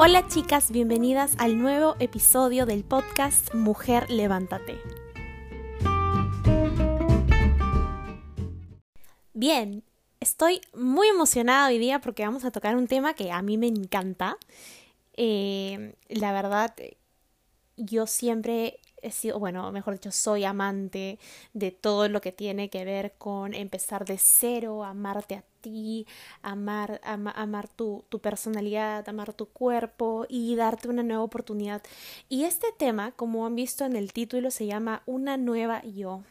Hola chicas, bienvenidas al nuevo episodio del podcast Mujer Levántate. Bien, estoy muy emocionada hoy día porque vamos a tocar un tema que a mí me encanta. Eh, la verdad, yo siempre he sido, bueno, mejor dicho, soy amante de todo lo que tiene que ver con empezar de cero, amarte a ti, amar, amar tu, tu personalidad, amar tu cuerpo y darte una nueva oportunidad. Y este tema, como han visto en el título, se llama Una nueva yo.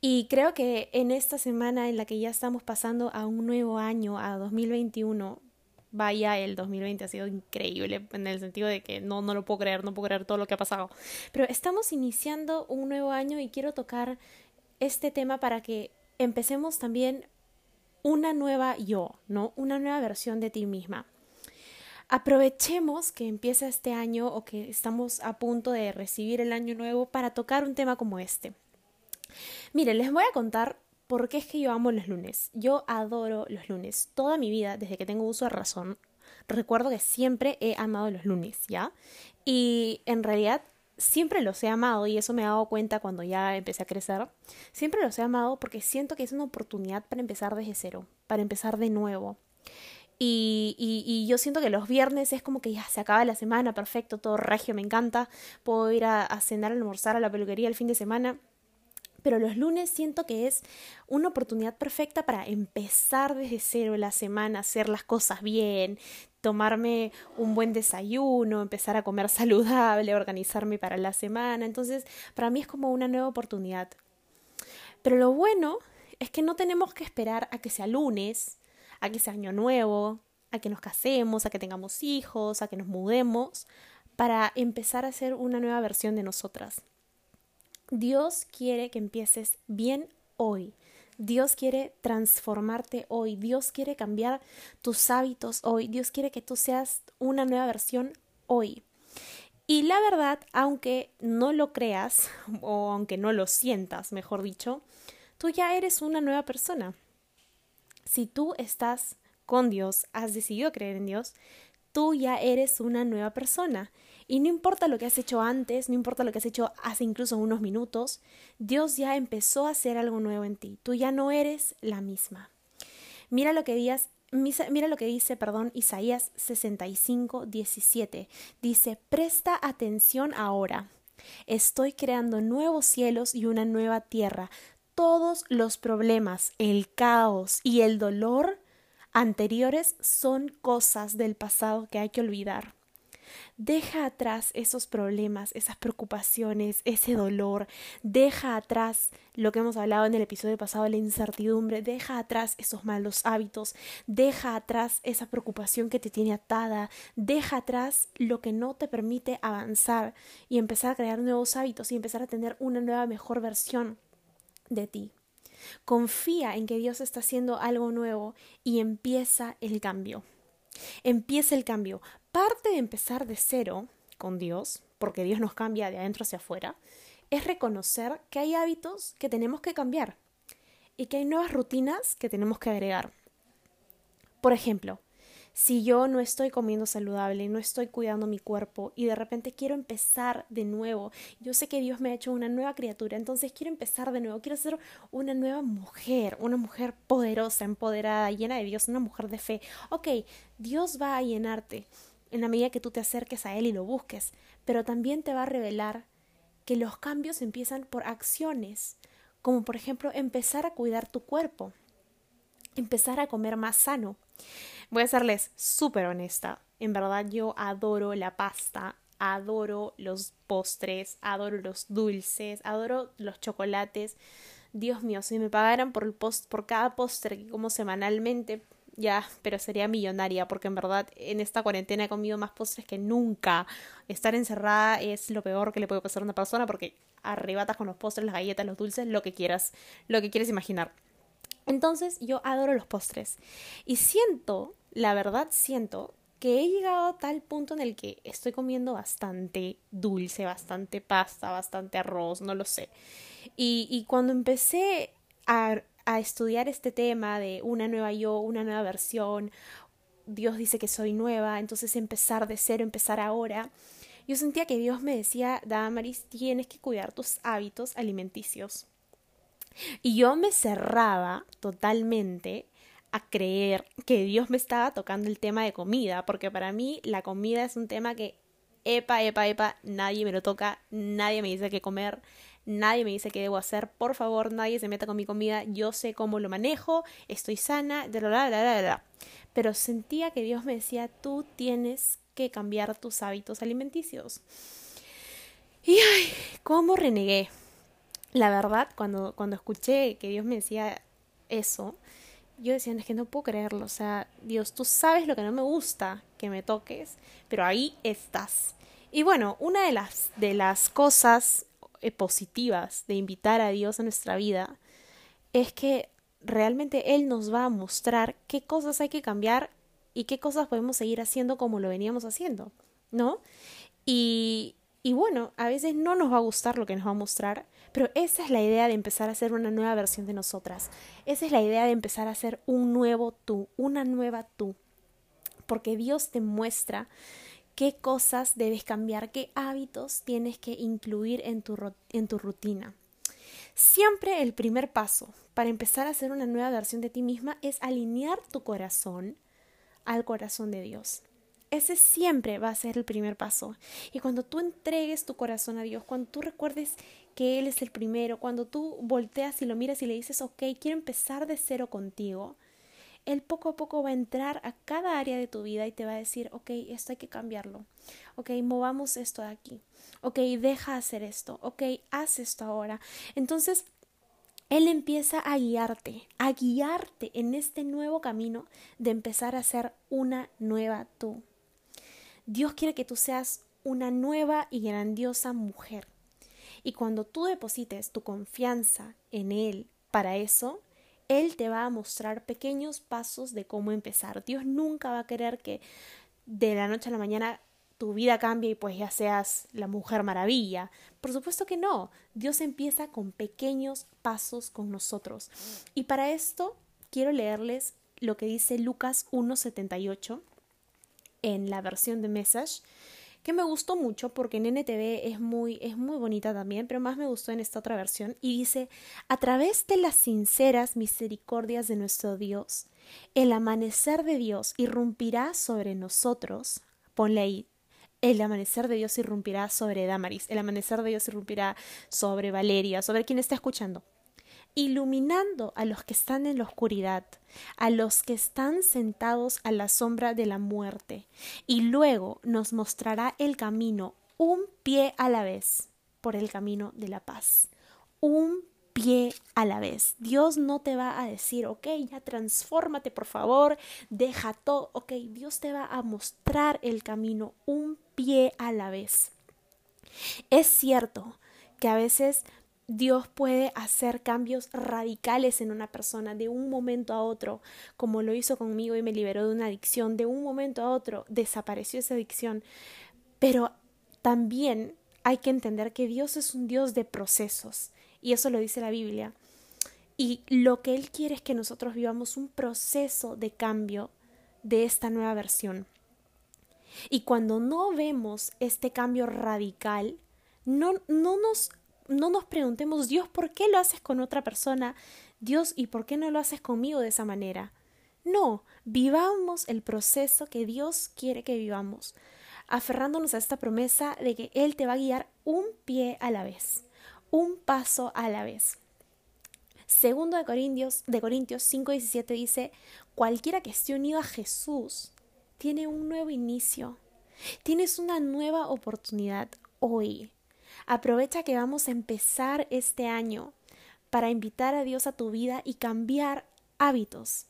Y creo que en esta semana en la que ya estamos pasando a un nuevo año, a 2021, vaya, el 2020 ha sido increíble en el sentido de que no, no lo puedo creer, no puedo creer todo lo que ha pasado. Pero estamos iniciando un nuevo año y quiero tocar este tema para que empecemos también una nueva yo, ¿no? Una nueva versión de ti misma. Aprovechemos que empieza este año o que estamos a punto de recibir el año nuevo para tocar un tema como este. Miren, les voy a contar ¿Por qué es que yo amo los lunes? Yo adoro los lunes. Toda mi vida, desde que tengo uso de razón, recuerdo que siempre he amado los lunes, ¿ya? Y en realidad siempre los he amado y eso me he dado cuenta cuando ya empecé a crecer. Siempre los he amado porque siento que es una oportunidad para empezar desde cero, para empezar de nuevo. Y, y, yo siento que los viernes es como que ya se acaba la semana, perfecto, todo regio, me encanta. Puedo ir a, a cenar, a almorzar a la peluquería el fin de semana pero los lunes siento que es una oportunidad perfecta para empezar desde cero la semana, hacer las cosas bien, tomarme un buen desayuno, empezar a comer saludable, organizarme para la semana. Entonces, para mí es como una nueva oportunidad. Pero lo bueno es que no tenemos que esperar a que sea lunes, a que sea año nuevo, a que nos casemos, a que tengamos hijos, a que nos mudemos, para empezar a hacer una nueva versión de nosotras. Dios quiere que empieces bien hoy. Dios quiere transformarte hoy. Dios quiere cambiar tus hábitos hoy. Dios quiere que tú seas una nueva versión hoy. Y la verdad, aunque no lo creas, o aunque no lo sientas, mejor dicho, tú ya eres una nueva persona. Si tú estás con Dios, has decidido creer en Dios, tú ya eres una nueva persona. Y no importa lo que has hecho antes, no importa lo que has hecho hace incluso unos minutos, Dios ya empezó a hacer algo nuevo en ti. Tú ya no eres la misma. Mira lo que dice, mira lo que dice, perdón, Isaías 65, 17. Dice, presta atención ahora. Estoy creando nuevos cielos y una nueva tierra. Todos los problemas, el caos y el dolor anteriores son cosas del pasado que hay que olvidar. Deja atrás esos problemas, esas preocupaciones, ese dolor. Deja atrás lo que hemos hablado en el episodio pasado, la incertidumbre. Deja atrás esos malos hábitos. Deja atrás esa preocupación que te tiene atada. Deja atrás lo que no te permite avanzar y empezar a crear nuevos hábitos y empezar a tener una nueva, mejor versión de ti. Confía en que Dios está haciendo algo nuevo y empieza el cambio. Empieza el cambio parte de empezar de cero con Dios, porque Dios nos cambia de adentro hacia afuera, es reconocer que hay hábitos que tenemos que cambiar y que hay nuevas rutinas que tenemos que agregar. Por ejemplo, si yo no estoy comiendo saludable, no estoy cuidando mi cuerpo y de repente quiero empezar de nuevo, yo sé que Dios me ha hecho una nueva criatura, entonces quiero empezar de nuevo, quiero ser una nueva mujer, una mujer poderosa, empoderada, llena de Dios, una mujer de fe. Ok, Dios va a llenarte en la medida que tú te acerques a Él y lo busques, pero también te va a revelar que los cambios empiezan por acciones, como por ejemplo empezar a cuidar tu cuerpo, empezar a comer más sano. Voy a serles súper honesta, en verdad yo adoro la pasta, adoro los postres, adoro los dulces, adoro los chocolates. Dios mío, si me pagaran por, el post, por cada postre que como semanalmente, ya, pero sería millonaria, porque en verdad en esta cuarentena he comido más postres que nunca. Estar encerrada es lo peor que le puede pasar a una persona porque arrebatas con los postres, las galletas, los dulces, lo que quieras, lo que quieres imaginar. Entonces yo adoro los postres y siento, la verdad siento que he llegado a tal punto en el que estoy comiendo bastante dulce, bastante pasta, bastante arroz, no lo sé. Y, y cuando empecé a a estudiar este tema de una nueva yo, una nueva versión, Dios dice que soy nueva, entonces empezar de cero, empezar ahora. Yo sentía que Dios me decía, Damaris, tienes que cuidar tus hábitos alimenticios. Y yo me cerraba totalmente a creer que Dios me estaba tocando el tema de comida, porque para mí la comida es un tema que, epa, epa, epa, nadie me lo toca, nadie me dice qué comer, nadie me dice qué debo hacer, por favor, nadie se meta con mi comida, yo sé cómo lo manejo, estoy sana, bla, bla, bla, bla, Pero sentía que Dios me decía, tú tienes que cambiar tus hábitos alimenticios. Y ay, cómo renegué. La verdad, cuando, cuando escuché que Dios me decía eso, yo decía, es que no puedo creerlo, o sea, Dios, tú sabes lo que no me gusta que me toques, pero ahí estás. Y bueno, una de las, de las cosas positivas de invitar a Dios a nuestra vida es que realmente Él nos va a mostrar qué cosas hay que cambiar y qué cosas podemos seguir haciendo como lo veníamos haciendo, ¿no? Y, y bueno, a veces no nos va a gustar lo que nos va a mostrar, pero esa es la idea de empezar a hacer una nueva versión de nosotras. Esa es la idea de empezar a hacer un nuevo tú, una nueva tú. Porque Dios te muestra qué cosas debes cambiar, qué hábitos tienes que incluir en tu, en tu rutina. Siempre el primer paso para empezar a hacer una nueva versión de ti misma es alinear tu corazón al corazón de Dios. Ese siempre va a ser el primer paso. Y cuando tú entregues tu corazón a Dios, cuando tú recuerdes que Él es el primero, cuando tú volteas y lo miras y le dices, ok, quiero empezar de cero contigo, él poco a poco va a entrar a cada área de tu vida y te va a decir, ok, esto hay que cambiarlo, ok, movamos esto de aquí, ok, deja hacer esto, ok, haz esto ahora. Entonces, Él empieza a guiarte, a guiarte en este nuevo camino de empezar a ser una nueva tú. Dios quiere que tú seas una nueva y grandiosa mujer. Y cuando tú deposites tu confianza en Él para eso, él te va a mostrar pequeños pasos de cómo empezar. Dios nunca va a querer que de la noche a la mañana tu vida cambie y pues ya seas la mujer maravilla. Por supuesto que no. Dios empieza con pequeños pasos con nosotros. Y para esto quiero leerles lo que dice Lucas 1.78 en la versión de Message que me gustó mucho porque en NTV es muy, es muy bonita también, pero más me gustó en esta otra versión y dice, a través de las sinceras misericordias de nuestro Dios, el amanecer de Dios irrumpirá sobre nosotros, ponle ahí, el amanecer de Dios irrumpirá sobre Damaris, el amanecer de Dios irrumpirá sobre Valeria, sobre quien está escuchando iluminando a los que están en la oscuridad, a los que están sentados a la sombra de la muerte, y luego nos mostrará el camino un pie a la vez por el camino de la paz. Un pie a la vez. Dios no te va a decir, ok, ya transfórmate por favor, deja todo, ok, Dios te va a mostrar el camino un pie a la vez. Es cierto que a veces Dios puede hacer cambios radicales en una persona de un momento a otro, como lo hizo conmigo y me liberó de una adicción, de un momento a otro desapareció esa adicción. Pero también hay que entender que Dios es un Dios de procesos, y eso lo dice la Biblia. Y lo que Él quiere es que nosotros vivamos un proceso de cambio de esta nueva versión. Y cuando no vemos este cambio radical, no, no nos no nos preguntemos, Dios, ¿por qué lo haces con otra persona? Dios, ¿y por qué no lo haces conmigo de esa manera? No, vivamos el proceso que Dios quiere que vivamos, aferrándonos a esta promesa de que Él te va a guiar un pie a la vez, un paso a la vez. Segundo de Corintios, de Corintios 5:17 dice, cualquiera que esté unido a Jesús tiene un nuevo inicio. Tienes una nueva oportunidad hoy. Aprovecha que vamos a empezar este año para invitar a Dios a tu vida y cambiar hábitos.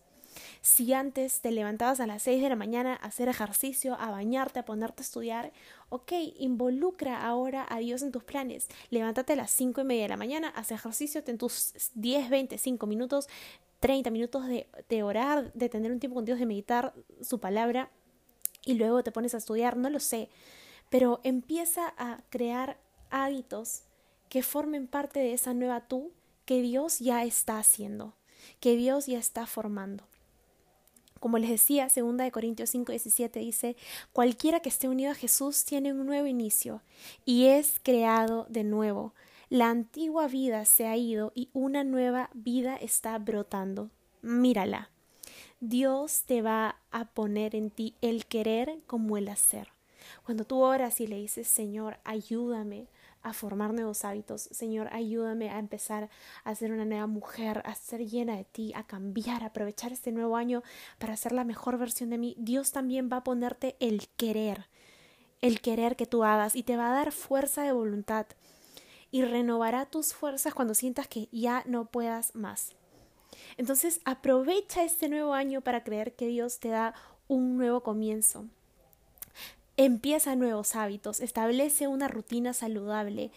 Si antes te levantabas a las 6 de la mañana a hacer ejercicio, a bañarte, a ponerte a estudiar, ok, involucra ahora a Dios en tus planes. Levántate a las 5 y media de la mañana, haz ejercicio, ten tus 10, 25 minutos, 30 minutos de, de orar, de tener un tiempo con Dios, de meditar su palabra y luego te pones a estudiar, no lo sé. Pero empieza a crear hábitos que formen parte de esa nueva tú que Dios ya está haciendo, que Dios ya está formando. Como les decía, 2 Corintios 5, 17 dice, cualquiera que esté unido a Jesús tiene un nuevo inicio y es creado de nuevo. La antigua vida se ha ido y una nueva vida está brotando. Mírala. Dios te va a poner en ti el querer como el hacer. Cuando tú oras y le dices, Señor, ayúdame a formar nuevos hábitos. Señor, ayúdame a empezar a ser una nueva mujer, a ser llena de ti, a cambiar, a aprovechar este nuevo año para ser la mejor versión de mí. Dios también va a ponerte el querer, el querer que tú hagas y te va a dar fuerza de voluntad y renovará tus fuerzas cuando sientas que ya no puedas más. Entonces aprovecha este nuevo año para creer que Dios te da un nuevo comienzo. Empieza nuevos hábitos, establece una rutina saludable,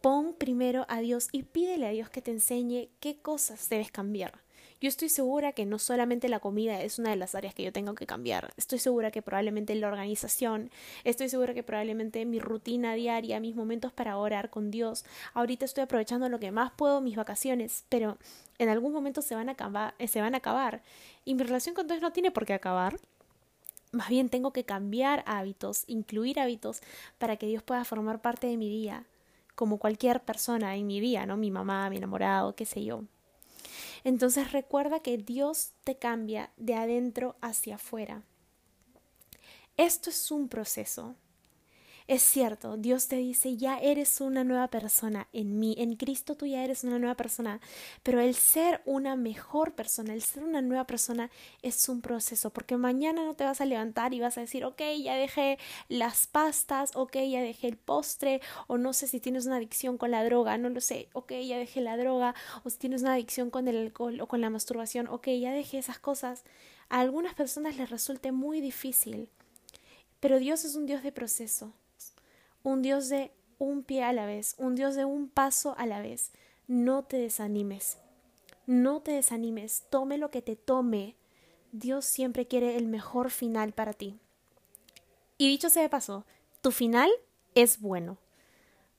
pon primero a Dios y pídele a Dios que te enseñe qué cosas debes cambiar. Yo estoy segura que no solamente la comida es una de las áreas que yo tengo que cambiar. Estoy segura que probablemente la organización, estoy segura que probablemente mi rutina diaria, mis momentos para orar con Dios. Ahorita estoy aprovechando lo que más puedo mis vacaciones, pero en algún momento se van a acabar, se van a acabar. Y mi relación con Dios no tiene por qué acabar. Más bien tengo que cambiar hábitos, incluir hábitos para que Dios pueda formar parte de mi día, como cualquier persona en mi día, ¿no? Mi mamá, mi enamorado, qué sé yo. Entonces recuerda que Dios te cambia de adentro hacia afuera. Esto es un proceso, es cierto, Dios te dice, ya eres una nueva persona en mí, en Cristo tú ya eres una nueva persona, pero el ser una mejor persona, el ser una nueva persona es un proceso, porque mañana no te vas a levantar y vas a decir, ok, ya dejé las pastas, ok, ya dejé el postre, o no sé si tienes una adicción con la droga, no lo sé, ok, ya dejé la droga, o si tienes una adicción con el alcohol o con la masturbación, ok, ya dejé esas cosas. A algunas personas les resulte muy difícil, pero Dios es un Dios de proceso un Dios de un pie a la vez, un Dios de un paso a la vez. No te desanimes, no te desanimes, tome lo que te tome. Dios siempre quiere el mejor final para ti. Y dicho sea de paso, tu final es bueno.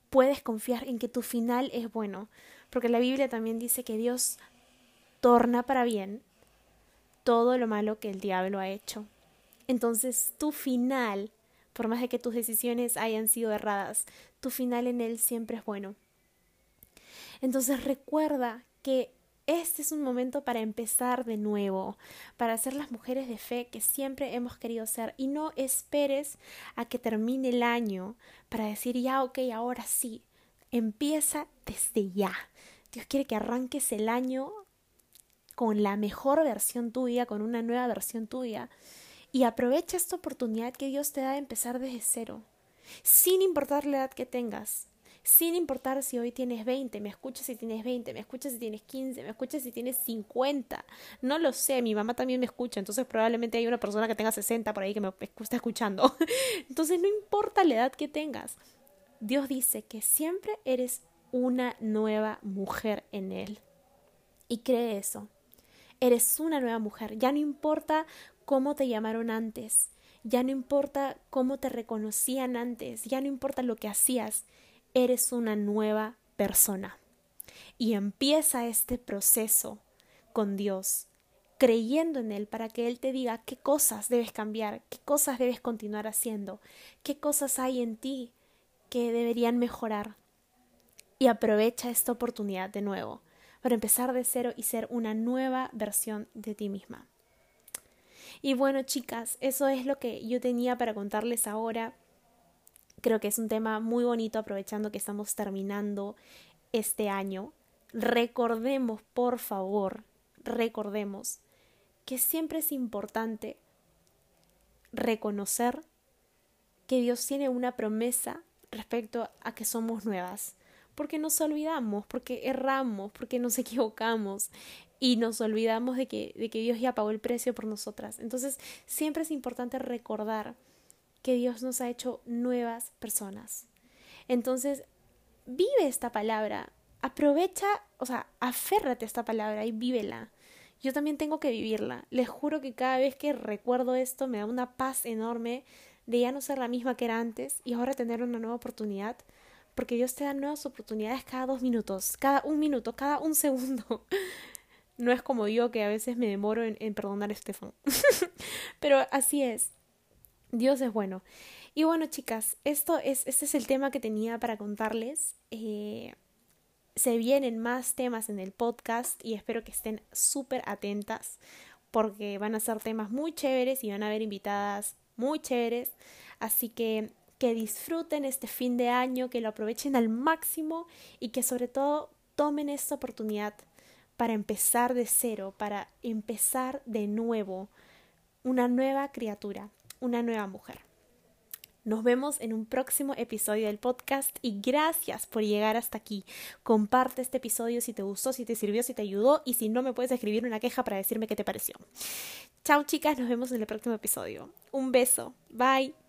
Puedes confiar en que tu final es bueno, porque la Biblia también dice que Dios torna para bien todo lo malo que el diablo ha hecho. Entonces tu final por más de que tus decisiones hayan sido erradas, tu final en él siempre es bueno. Entonces recuerda que este es un momento para empezar de nuevo, para ser las mujeres de fe que siempre hemos querido ser y no esperes a que termine el año para decir ya, ok, ahora sí, empieza desde ya. Dios quiere que arranques el año con la mejor versión tuya, con una nueva versión tuya. Y aprovecha esta oportunidad que Dios te da de empezar desde cero, sin importar la edad que tengas, sin importar si hoy tienes 20, me escuchas si tienes 20, me escuchas si tienes 15, me escuchas si tienes 50. No lo sé, mi mamá también me escucha, entonces probablemente hay una persona que tenga 60 por ahí que me está escuchando. Entonces no importa la edad que tengas. Dios dice que siempre eres una nueva mujer en Él. Y cree eso. Eres una nueva mujer. Ya no importa cómo te llamaron antes, ya no importa cómo te reconocían antes, ya no importa lo que hacías, eres una nueva persona. Y empieza este proceso con Dios, creyendo en Él para que Él te diga qué cosas debes cambiar, qué cosas debes continuar haciendo, qué cosas hay en ti que deberían mejorar. Y aprovecha esta oportunidad de nuevo para empezar de cero y ser una nueva versión de ti misma. Y bueno, chicas, eso es lo que yo tenía para contarles ahora. Creo que es un tema muy bonito aprovechando que estamos terminando este año. Recordemos, por favor, recordemos que siempre es importante reconocer que Dios tiene una promesa respecto a que somos nuevas, porque nos olvidamos, porque erramos, porque nos equivocamos y nos olvidamos de que, de que Dios ya pagó el precio por nosotras. Entonces, siempre es importante recordar que Dios nos ha hecho nuevas personas. Entonces, vive esta palabra, aprovecha, o sea, aférrate a esta palabra y vívela. Yo también tengo que vivirla. Les juro que cada vez que recuerdo esto me da una paz enorme de ya no ser la misma que era antes y ahora tener una nueva oportunidad. Porque Dios te da nuevas oportunidades cada dos minutos, cada un minuto, cada un segundo. No es como yo que a veces me demoro en, perdonar a Estefan. Pero así es. Dios es bueno. Y bueno, chicas, esto es, este es el tema que tenía para contarles. Eh, se vienen más temas en el podcast y espero que estén súper atentas porque van a ser temas muy chéveres y van a haber invitadas muy chéveres. Así que que disfruten este fin de año, que lo aprovechen al máximo y que sobre todo tomen esta oportunidad para empezar de cero, para empezar de nuevo, una nueva criatura, una nueva mujer. Nos vemos en un próximo episodio del podcast y gracias por llegar hasta aquí. Comparte este episodio si te gustó, si te sirvió, si te ayudó y si no me puedes escribir una queja para decirme qué te pareció. Chao chicas, nos vemos en el próximo episodio. Un beso. Bye.